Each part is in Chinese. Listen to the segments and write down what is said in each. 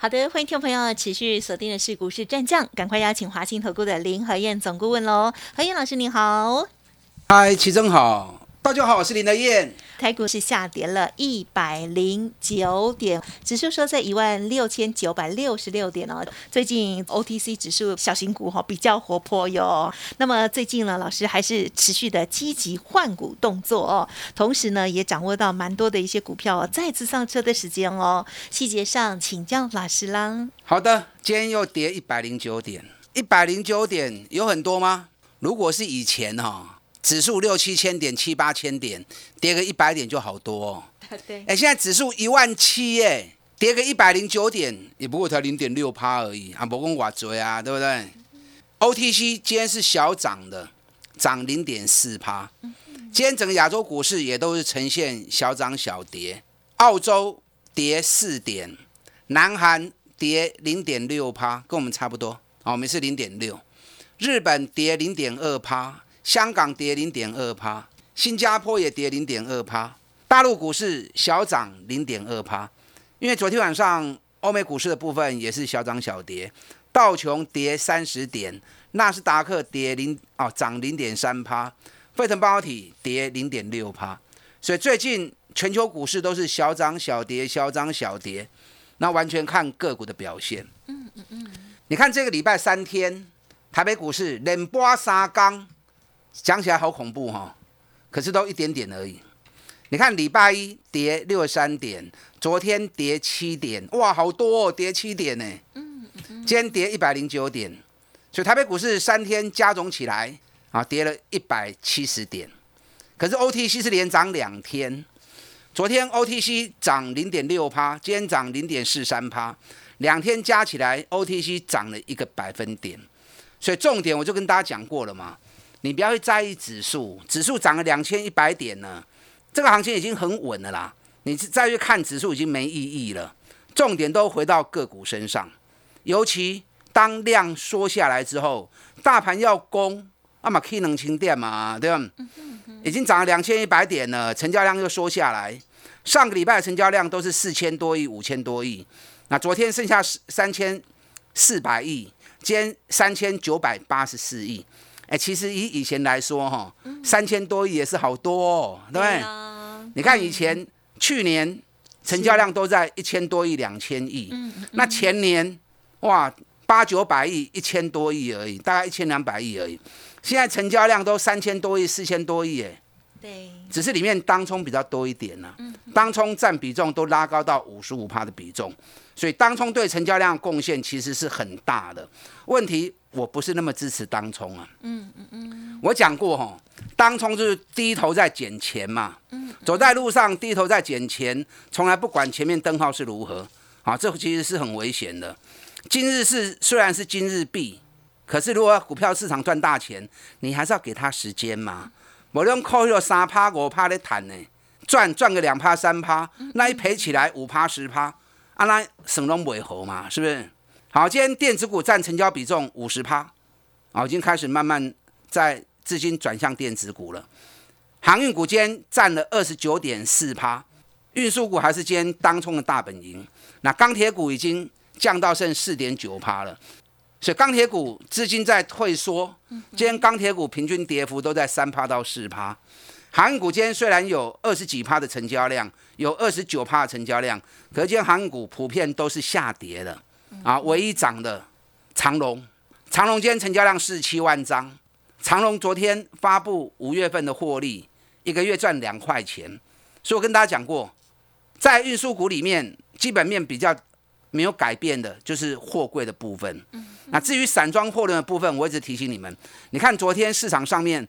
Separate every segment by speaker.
Speaker 1: 好的，欢迎听众朋友持续锁定的是股市战将，赶快邀请华信投顾的林和燕总顾问喽。何燕老师您好，
Speaker 2: 嗨，齐正好，大家好，我是林德燕。
Speaker 1: 台股是下跌了一百零九点，指数收在一万六千九百六十六点哦。最近 OTC 指数小型股哈比较活泼哟。那么最近呢，老师还是持续的积极换股动作哦，同时呢也掌握到蛮多的一些股票再次上车的时间哦。细节上请教老师啦。
Speaker 2: 好的，今天又跌一百零九点，一百零九点有很多吗？如果是以前哈。指数六七千点、七八千点，跌个一百点就好多。哦。
Speaker 1: 对。
Speaker 2: 哎，现在指数一万七耶，跌个一百零九点，也不过才零点六趴而已，啊不跟我追啊，对不对？OTC 今天是小涨的，涨零点四趴。今天整个亚洲股市也都是呈现小涨小跌。澳洲跌四点，南韩跌零点六趴，跟我们差不多。哦，我们是零点六。日本跌零点二趴。香港跌零点二趴，新加坡也跌零点二趴，大陆股市小涨零点二趴，因为昨天晚上欧美股市的部分也是小涨小跌，道琼跌三十点，纳斯达克跌零哦涨零点三趴，费城半导体跌零点六趴，所以最近全球股市都是小涨小跌，小涨小跌，那完全看个股的表现。嗯嗯嗯，你看这个礼拜三天，台北股市连波三钢。讲起来好恐怖哈，可是都一点点而已。你看礼拜一跌六十三点，昨天跌七点，哇，好多哦，跌七点呢。嗯嗯。今天跌一百零九点，所以台北股市三天加总起来啊，跌了一百七十点。可是 OTC 是连涨两天，昨天 OTC 涨零点六趴，今天涨零点四三趴，两天加起来 OTC 涨了一个百分点。所以重点我就跟大家讲过了嘛。你不要去在意指数，指数涨了两千一百点呢，这个行情已经很稳了啦。你再去看指数已经没意义了，重点都回到个股身上。尤其当量缩下来之后，大盘要攻，那么 K 能清点嘛，对吧？已经涨了两千一百点了，成交量又缩下来。上个礼拜的成交量都是四千多亿、五千多亿，那昨天剩下三千四百亿，今天三千九百八十四亿。哎，其实以以前来说，哈，三千多亿也是好多，哦，对不对？你看以前去年成交量都在一千多亿、两千亿，那前年哇八九百亿、一千多亿而已，大概一千两百亿而已。现在成交量都三千多亿、四千多亿，哎，
Speaker 1: 对，
Speaker 2: 只是里面当冲比较多一点呢，当冲占比重都拉高到五十五趴的比重，所以当冲对成交量贡献其实是很大的。问题。我不是那么支持当冲啊。嗯嗯嗯。我讲过哈，当冲就是低头在捡钱嘛。嗯。走在路上低头在捡钱，从来不管前面灯号是如何。啊，这其实是很危险的。今日是虽然是今日币，可是如果股票市场赚大钱，你还是要给他时间嘛。我用扣有三趴五趴的谈呢，赚赚个两趴三趴，那一赔起来五趴十趴，啊那省拢尾合嘛，是不是？好，今天电子股占成交比重五十趴，啊，已经开始慢慢在资金转向电子股了。航运股今天占了二十九点四趴，运输股还是今天当冲的大本营。那钢铁股已经降到剩四点九趴了，所以钢铁股资金在退缩。今天钢铁股平均跌幅都在三趴到四趴。航运股今天虽然有二十几趴的成交量，有二十九趴的成交量，可是今天航运股普遍都是下跌的。啊，唯一涨的长隆，长隆今天成交量四十七万张。长隆昨天发布五月份的获利，一个月赚两块钱。所以我跟大家讲过，在运输股里面，基本面比较没有改变的，就是货柜的部分。那至于散装货轮的部分，我一直提醒你们，你看昨天市场上面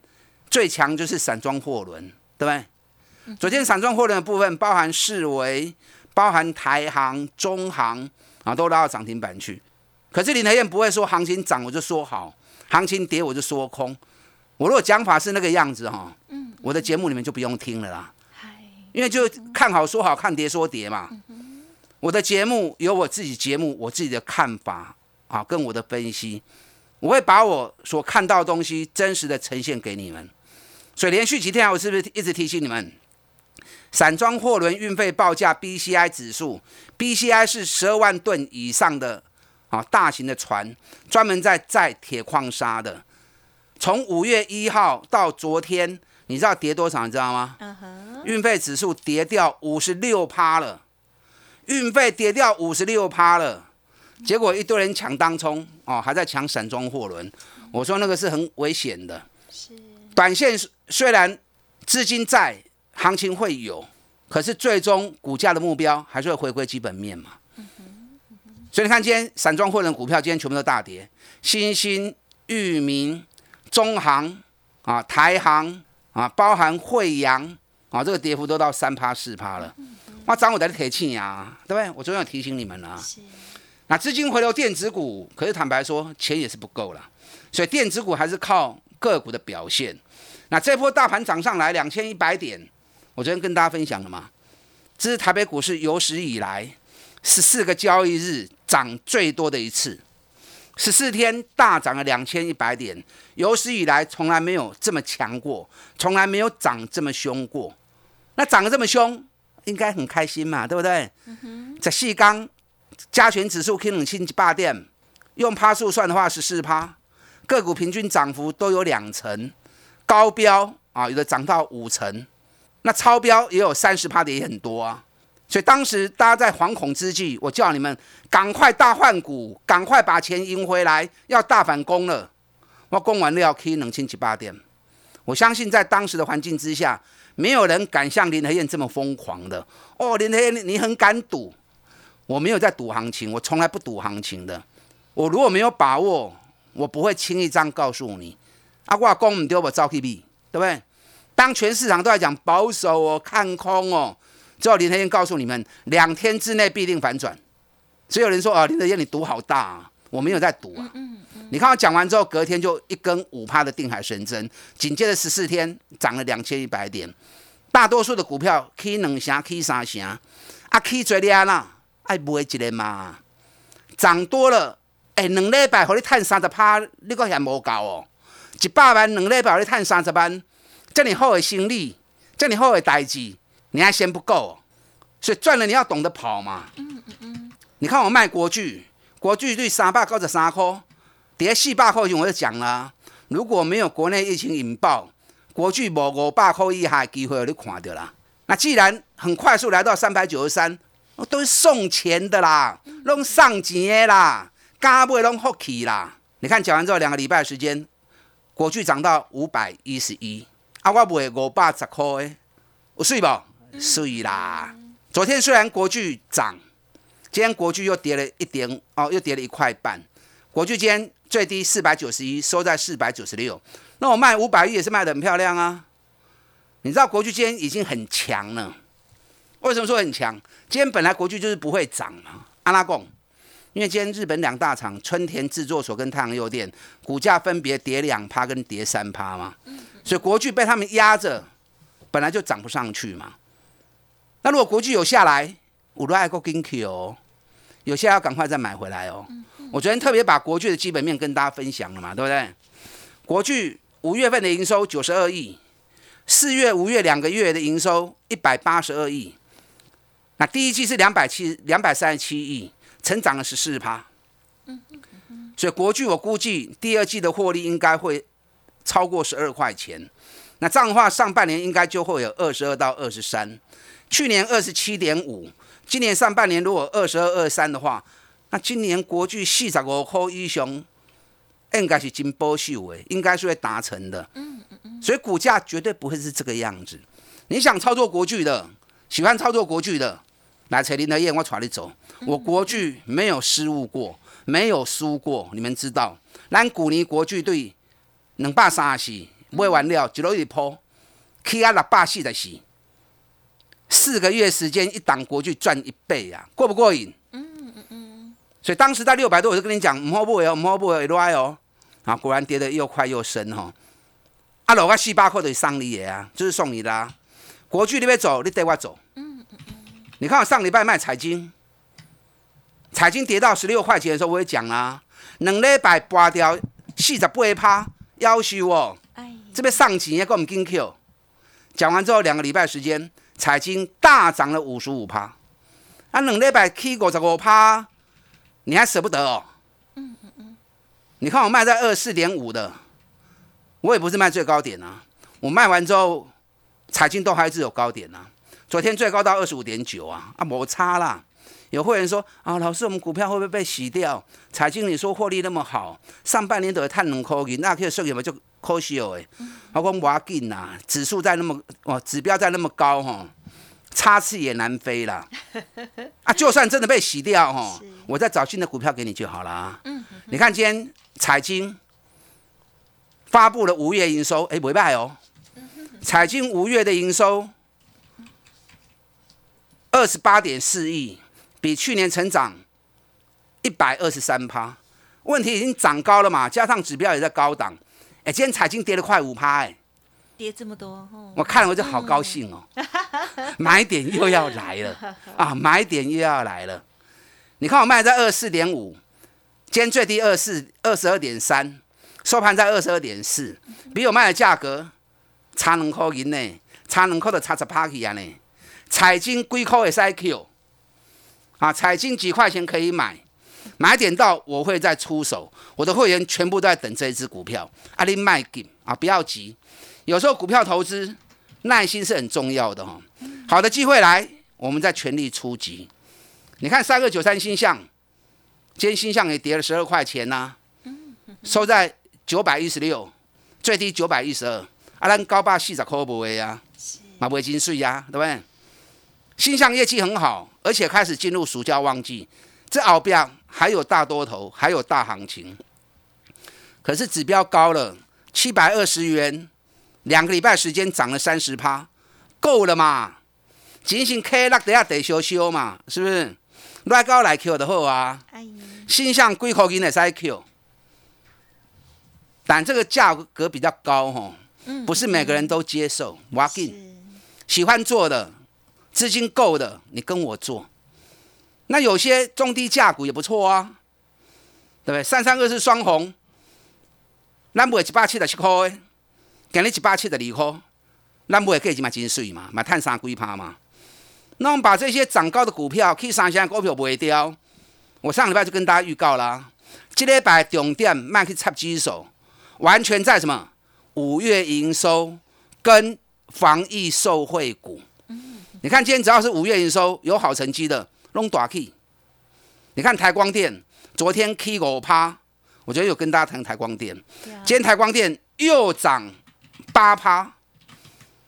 Speaker 2: 最强就是散装货轮，对不对？昨天散装货轮的部分包含世维，包含台航、中航。啊，都拉到涨停板去，可是林德燕不会说行情涨我就说好，行情跌我就说空。我如果讲法是那个样子哈，嗯，我的节目你们就不用听了啦，因为就看好说好看跌说跌嘛。我的节目有我自己节目我自己的看法啊，跟我的分析，我会把我所看到的东西真实的呈现给你们。所以连续几天我是不是一直提醒你们，散装货轮运费报价 BCI 指数，BCI 是十二万吨以上的啊大型的船，专门在载铁矿砂的。从五月一号到昨天，你知道跌多少？你知道吗？运费指数跌掉五十六趴了，运费跌掉五十六趴了。结果一堆人抢当冲哦，还在抢散装货轮。我说那个是很危险的。是。短线虽然资金在，行情会有，可是最终股价的目标还是会回归基本面嘛。所以你看，今天散装货轮股票今天全部都大跌，新兴、域名。中行啊，台行啊，包含惠阳啊，这个跌幅都到三趴四趴了。哇，涨我在铁气呀，对不对？我昨天有提醒你们了。那资金回流电子股，可是坦白说，钱也是不够了。所以电子股还是靠个股的表现。那这波大盘涨上来两千一百点，我昨天跟大家分享了嘛，这是台北股市有史以来十四个交易日涨最多的一次。十四天大涨了两千一百点，有史以来从来没有这么强过，从来没有涨这么凶过。那涨得这么凶，应该很开心嘛，对不对？在细钢加权指数 K 冷清八点，用趴数算的话是四趴，个股平均涨幅都有两成，高标啊有的涨到五成，那超标也有三十趴的也很多啊。所以当时大家在惶恐之际，我叫你们赶快大换股，赶快把钱赢回来，要大反攻了。我攻完了要 K 冷清七八点。我相信在当时的环境之下，没有人敢像林和燕这么疯狂的。哦，林和燕你很敢赌，我没有在赌行情，我从来不赌行情的。我如果没有把握，我不会轻易这样告诉你。啊，我攻唔丢我招 K B，对不对？当全市场都在讲保守哦，看空哦。最后林德燕告诉你们，两天之内必定反转。所以有人说啊，林德燕你赌好大啊，我没有在赌啊。你看我讲完之后，隔天就一根五趴的定海神针，紧接着十四天涨了两千一百点。大多数的股票 K 两成 K 三成，啊 K 最厉害啦，爱买一个嘛。涨多了，哎，两礼拜和你赚三十趴，你个嫌无够哦。一百万两礼拜和你赚三十万，这么好的生意，这么好的代志。你还嫌不够，哦所以赚了你要懂得跑嘛。嗯嗯嗯。你看我卖国巨，国巨对三百九十三块，跌四百块钱我就讲了。如果没有国内疫情引爆，国巨无五百块以下机会你看到啦。那既然很快速来到三百九十三，我都是送钱的啦，弄上钱的啦，加倍弄福气啦。你看讲完之后两个礼拜时间，国巨涨到五百一十一，啊，我卖五百十块诶，有水不？所以啦，昨天虽然国巨涨，今天国巨又跌了一点哦，又跌了一块半。国巨今天最低四百九十一，收在四百九十六。那我卖五百亿也是卖的很漂亮啊。你知道国巨今天已经很强了，为什么说很强？今天本来国巨就是不会涨嘛。阿拉贡，因为今天日本两大厂春田制作所跟太阳诱电股价分别跌两趴跟跌三趴嘛，所以国巨被他们压着，本来就涨不上去嘛。那如果国巨有下来，我都爱过跟 Q 哦，有些要赶快再买回来哦。我昨天特别把国剧的基本面跟大家分享了嘛，对不对？国剧五月份的营收九十二亿，四月、五月两个月的营收一百八十二亿，那第一季是两百七两百三十七亿，成长了十四趴。所以国剧我估计第二季的获利应该会超过十二块钱，那这样的话上半年应该就会有二十二到二十三。去年二十七点五，今年上半年如果二十二二三的话，那今年国巨四十五块以上，应该是金波秀诶，应该是会达成的。嗯嗯嗯。所以股价绝对不会是这个样子。你想操作国巨的，喜欢操作国巨的，来找林德燕，我带你走。我国巨没有失误过，没有输过，你们知道。咱古年国巨队两百三十，买完了一路一抛，起啊六百四十四。四个月时间，一档国巨赚一倍啊，过不过瘾？所以当时在六百多，我就跟你讲，唔好不为哦，唔好不为来哦。啊，果然跌得又快又深哈。啊，落个四百块就是送你的啊，就是送你的啊。国巨你要走，你带我走。嗯嗯嗯。你看我上礼拜卖彩金，彩金跌到十六块钱的时候，我也讲啦，两礼拜拔掉四十八趴，要求哦。哎。这边上钱也够唔紧 Q。讲完之后，两个礼拜时间，彩金大涨了五十五趴。啊，两礼拜起五十五趴，你还舍不得哦？嗯嗯嗯。你看我卖在二四点五的。我也不是卖最高点啊，我卖完之后，彩金都还是有高点啊。昨天最高到二十五点九啊，啊摩擦啦。有会员说啊，老师，我们股票会不会被洗掉？彩金你说获利那么好，上半年都探两块银，那可以算什么就可惜哦哎。我讲我紧呐，指数在那么哦，指标在那么高哈，插翅也难飞啦。啊，就算真的被洗掉哦，我再找新的股票给你就好了。嗯，你看今天彩金。发布了五月营收，哎，不败哦。彩金五月的营收二十八点四亿，比去年成长一百二十三趴。问题已经涨高了嘛，加上指标也在高档。哎，今天彩金跌了快五趴，哎，
Speaker 1: 跌这么多，
Speaker 2: 我看了我就好高兴哦。买点又要来了 啊，买点又要来了。你看我卖在二四点五，今天最低二四二十二点三。收盘在二十二点四，比我卖的价格差两块银呢，差两块的差十趴去啊呢。彩金几块的 I Q 啊，彩金几块钱可以买，买点到我会再出手。我的会员全部都在等这一只股票，阿你卖给啊，不要急。有时候股票投资耐心是很重要的哈。好的机会来，我们再全力出击。你看三个九三星象，今天星象也跌了十二块钱呐，收在。九百一十六，最低九百一十二，啊，咱高八四十块不会呀，嘛不会金税呀，对不对？新象业绩很好，而且开始进入暑假旺季，这后边还有大多头，还有大行情。可是指标高了，七百二十元，两个礼拜时间涨了三十趴，够了嘛？仅仅 K 落底下得修修嘛，是不是？来高来 Q 的好啊，新象几块银的使 Q。但这个价格比较高哈，不是每个人都接受。我进喜欢做的，资金够的，你跟我做。那有些中低价股也不错啊，对不对？三三二是双红，咱买一百七十七块，今日一百七十二块，咱买可以嘛真水嘛，买碳三几趴嘛。那我们把这些涨高的股票，去三千股票卖掉。我上礼拜就跟大家预告啦，这礼拜重点卖去插指数。完全在什么五月营收跟防疫受惠股，你看今天只要是五月营收有好成绩的，弄大 K。你看台光电昨天 K 五趴，我觉得有跟大家谈台光电，今天台光电又涨八趴。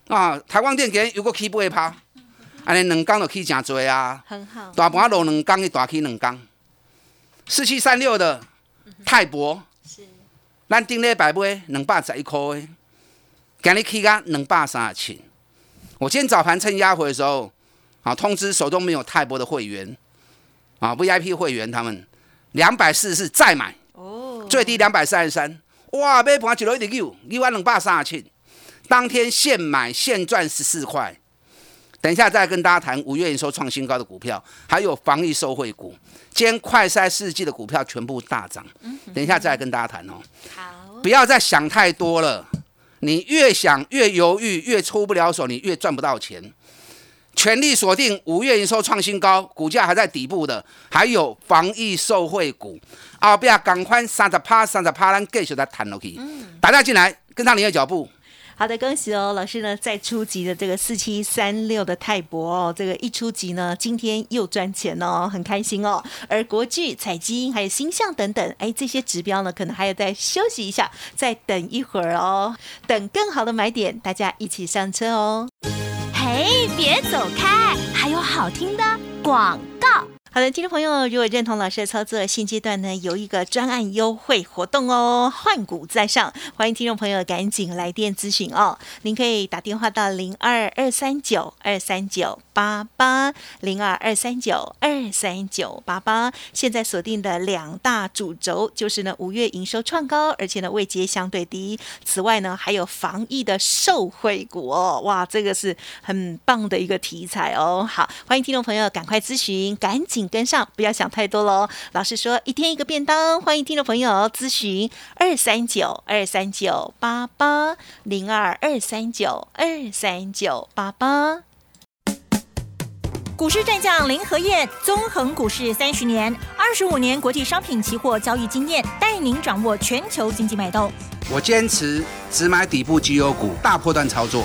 Speaker 2: 啊！台光电今天有个 K 八趴，安尼两缸就起真多啊，
Speaker 1: 很好，
Speaker 2: 大盘落两缸，一大起两缸，四七三六的泰博。是。咱顶礼拜买两百十一块，今日起价两百三十七。我今天早盘趁压回的时候，啊，通知手中没有泰博的会员，啊，VIP 会员他们。两百四十四再买，哦，最低两百三十三，哇，买盘一路一直六，六万两百三十七，当天现买现赚十四块。等一下再跟大家谈五月营收创新高的股票，还有防疫受惠股。今天快筛世纪的股票全部大涨。等一下再来跟大家谈哦。好，不要再想太多了。你越想越犹豫，越出不了手，你越赚不到钱。全力锁定五月营收创新高，股价还在底部的，还有防疫受惠股。后边赶快三十趴、三十趴，咱继续再谈落去。大家进来跟上你的脚步。
Speaker 1: 好的，恭喜哦，老师呢在初级的这个四七三六的泰博哦，这个一初级呢，今天又赚钱哦，很开心哦。而国巨、彩金还有星象等等，哎，这些指标呢，可能还要再休息一下，再等一会儿哦，等更好的买点，大家一起上车哦。嘿，别走开，还有好听的广。好的，听众朋友，如果认同老师的操作，现阶段呢有一个专案优惠活动哦，换股在上，欢迎听众朋友赶紧来电咨询哦。您可以打电话到零二二三九二三九八八零二二三九二三九八八。现在锁定的两大主轴就是呢，五月营收创高，而且呢位阶相对低。此外呢，还有防疫的受惠股哦，哇，这个是很棒的一个题材哦。好，欢迎听众朋友赶快咨询，赶紧。跟上，不要想太多喽。老师说一天一个便当，欢迎听众朋友咨询二三九二三九八八零二二三九二三九八八。股市战将林和燕，纵横股市三十年，二十五年国际商品期货交易经验，带您掌握全球经济脉动。
Speaker 2: 我坚持只买底部绩优股，大波段操作。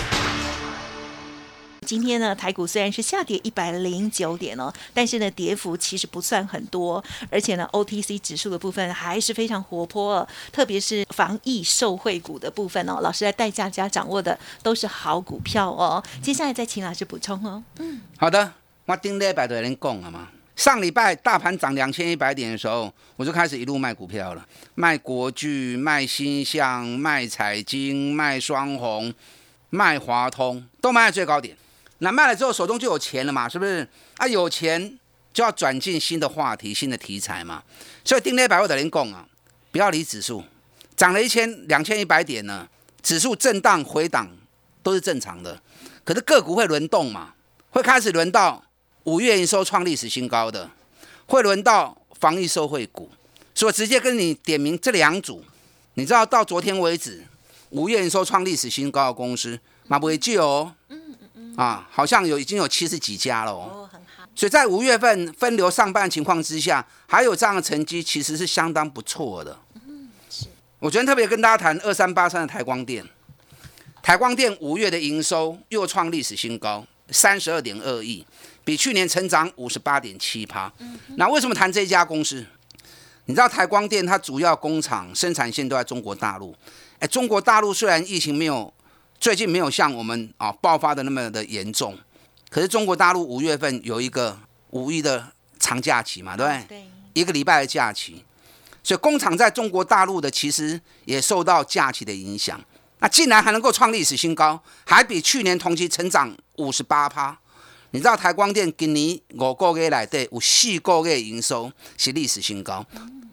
Speaker 1: 今天呢，台股虽然是下跌一百零九点哦，但是呢，跌幅其实不算很多，而且呢，OTC 指数的部分还是非常活泼，特别是防疫受惠股的部分哦，老师来带大家掌握的都是好股票哦。接下来再请老师补充哦。
Speaker 2: 嗯，好的，我顶礼拜的人讲了嘛，上礼拜大盘涨两千一百点的时候，我就开始一路卖股票了，卖国巨、卖新向、卖彩金、卖双红、卖华通，都卖在最高点。那卖了之后，手中就有钱了嘛？是不是？啊，有钱就要转进新的话题、新的题材嘛。所以定力百货的人讲啊，不要理指数，涨了一千、两千一百点呢，指数震荡回档都是正常的。可是个股会轮动嘛，会开始轮到五月营收创历史新高的，会轮到防疫受惠股。所以直接跟你点名这两组，你知道到昨天为止，五月营收创历史新高的公司，马不会救哦。啊，好像有已经有七十几家了哦，很好所以在五月份分流上半情况之下，还有这样的成绩，其实是相当不错的。嗯，是。我昨天特别跟大家谈二三八三的台光电，台光电五月的营收又创历史新高，三十二点二亿，比去年成长五十八点七趴。那为什么谈这家公司？你知道台光电它主要工厂生产线都在中国大陆。哎，中国大陆虽然疫情没有。最近没有像我们啊爆发的那么的严重，可是中国大陆五月份有一个五一的长假期嘛，对不对？对，一个礼拜的假期，所以工厂在中国大陆的其实也受到假期的影响。那竟然还能够创历史新高，还比去年同期成长五十八趴。你知道台光电今年五个月来对有四个月营收是历史新高，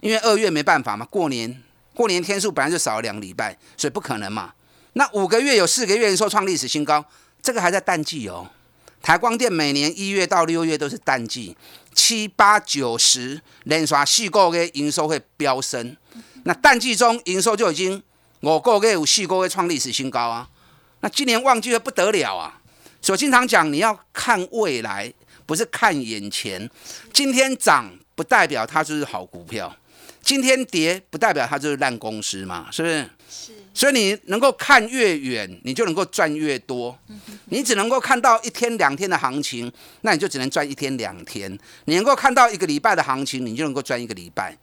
Speaker 2: 因为二月没办法嘛，过年过年天数本来就少了两个礼拜，所以不可能嘛。那五个月有四个月营收创历史新高，这个还在淡季哦。台光电每年一月到六月都是淡季，七八九十连刷四个月营收会飙升。那淡季中营收就已经五个月有四个月创历史新高啊。那今年旺季会不得了啊。所以经常讲你要看未来，不是看眼前。今天涨不代表它就是好股票，今天跌不代表它就是烂公司嘛，是不是？是。所以你能够看越远，你就能够赚越多。你只能够看到一天两天的行情，那你就只能赚一天两天。你能够看到一个礼拜的行情，你就能够赚一个礼拜。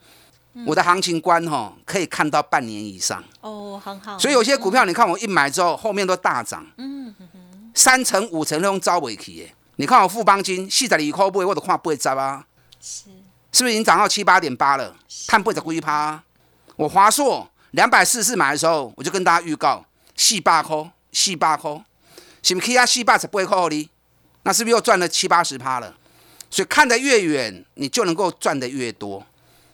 Speaker 2: 我的行情观哈，可以看到半年以上。哦，很好。所以有些股票，你看我一买之后，后面都大涨。嗯三成五成都用招尾期耶。你看我富邦金，四十二块不会，我都看不会涨啊。是。是不是已经涨到七八点八了？看不会涨一趴。我华硕。两百四四买的时候，我就跟大家预告四百块，四百块，是不是 K 啊？四百十八扣哩？那是不是又赚了七八十趴了？所以看得越远，你就能够赚得越多。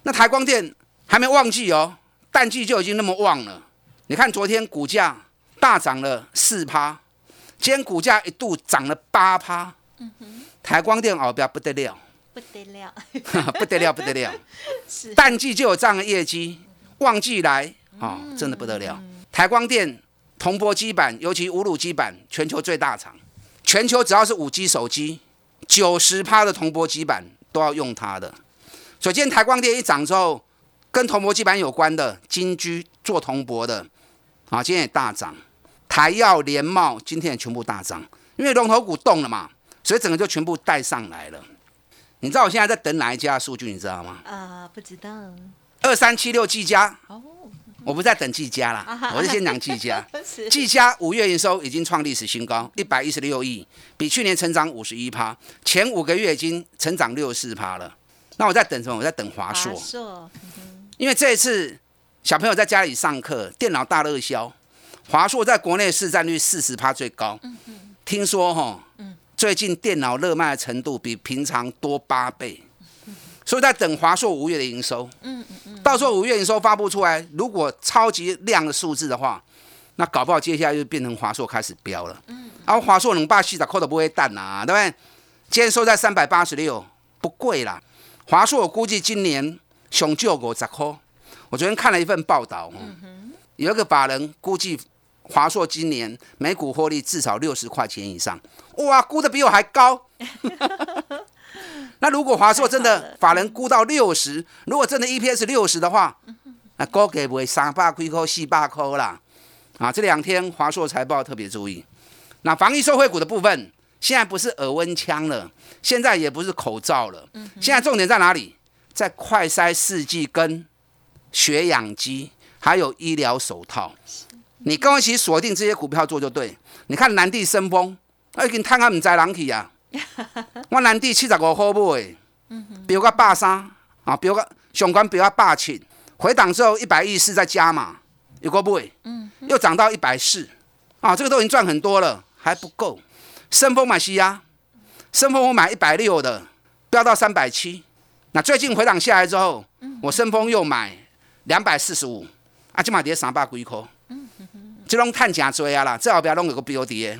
Speaker 2: 那台光电还没旺季哦，淡季就已经那么旺了。你看昨天股价大涨了四趴，今天股价一度涨了八趴。台光电好标不得了，
Speaker 1: 不得了，
Speaker 2: 不得了，不得了。
Speaker 1: 是
Speaker 2: 淡季就有这样的业绩，旺季来啊、哦，真的不得了。台光电铜箔基板，尤其五卤基板，全球最大厂，全球只要是五 G 手机，九十趴的铜箔基板都要用它的。所以今天台光电一涨之后，跟铜箔基板有关的金居做铜箔的，啊，今天也大涨。台药、联茂今天也全部大涨，因为龙头股动了嘛，所以整个就全部带上来了。你知道我现在在等哪一家数据？你知道吗？
Speaker 1: 啊，不知道
Speaker 2: 二三七六技嘉，
Speaker 1: 哦，
Speaker 2: 我不在等技嘉啦，我是先讲技嘉。
Speaker 1: 是
Speaker 2: 技嘉五月营收已经创历史新高，一百一十六亿，比去年成长五十一趴，前五个月已经成长六十四趴了。那我在等什么？我在等华硕，
Speaker 1: 硕，
Speaker 2: 因为这一次小朋友在家里上课，电脑大热销，华硕在国内市占率四十趴最高。听说哈，最近电脑热卖的程度比平常多八倍，所以在等华硕五月的营收。嗯嗯到时候五月营收发布出来，如果超级亮的数字的话，那搞不好接下来就变成华硕开始飙了。嗯然后华硕能把细仔扣的不会淡啊，对不对？今天收在三百八十六，不贵啦。华硕我估计今年熊救五十块。我昨天看了一份报道，有一个法人估计华硕今年每股获利至少六十块钱以上，哇，估的比我还高。那如果华硕真的法人估到六十，如果真的 EPS 六十的话，那高给不会三八亏扣、四八扣啦。啊，这两天华硕财报特别注意。那防疫受惠股的部分，现在不是耳温枪了，现在也不是口罩了，现在重点在哪里？在快筛试剂跟血氧机，还有医疗手套。你跟我一起锁定这些股票做就对。你看南地生风，我已经探啊唔知人去啊。我南地七十五块买，标个百三啊，标个上关标个百七，回档之后一百一十四再加嘛，有个买，又涨到一百四啊，这个都已经赚很多了，还不够。生风买西呀，生风我买一百六的，飙到三百七。那最近回档下来之后，我生风又买两百四十五，啊，今码跌三百几块，这拢探假追啊啦，最后不要弄有个标的。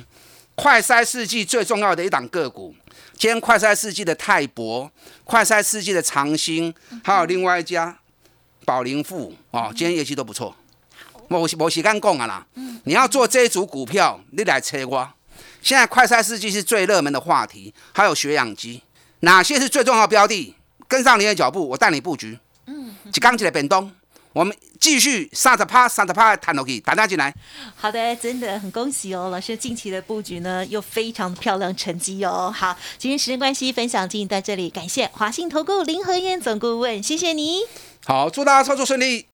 Speaker 2: 快筛试剂最重要的一档个股，今天快筛试剂的泰博、快筛试剂的长兴，还有另外一家宝林富哦，今天业绩都不错。我我时间讲啊啦，你要做这一组股票，你来猜我。现在快筛试剂是最热门的话题，还有血氧机，哪些是最重要的标的？跟上你的脚步，我带你布局。嗯，一刚起来变动，我们继续三十趴、三十趴谈落去，大家进来。
Speaker 1: 好的，真的很恭喜哦，老师近期的布局呢又非常漂亮成绩哦。好，今天时间关系，分享进行到这里，感谢华信投顾林和燕总顾问，谢谢你。
Speaker 2: 好，祝大家操作顺利。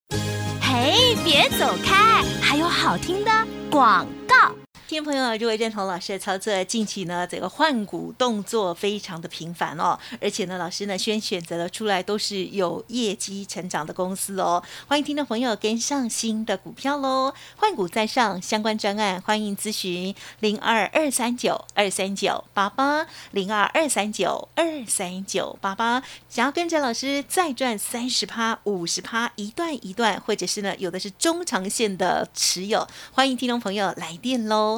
Speaker 3: 嘿，别走开，还有好听的广告。
Speaker 1: 听众朋友，如果认同老师的操作，近期呢这个换股动作非常的频繁哦，而且呢老师呢先选择了出来都是有业绩成长的公司哦，欢迎听众朋友跟上新的股票喽，换股在上，相关专案欢迎咨询零二二三九二三九八八零二二三九二三九八八，想要跟着老师再赚三十趴、五十趴，一段一段，或者是呢有的是中长线的持有，欢迎听众朋友来电喽。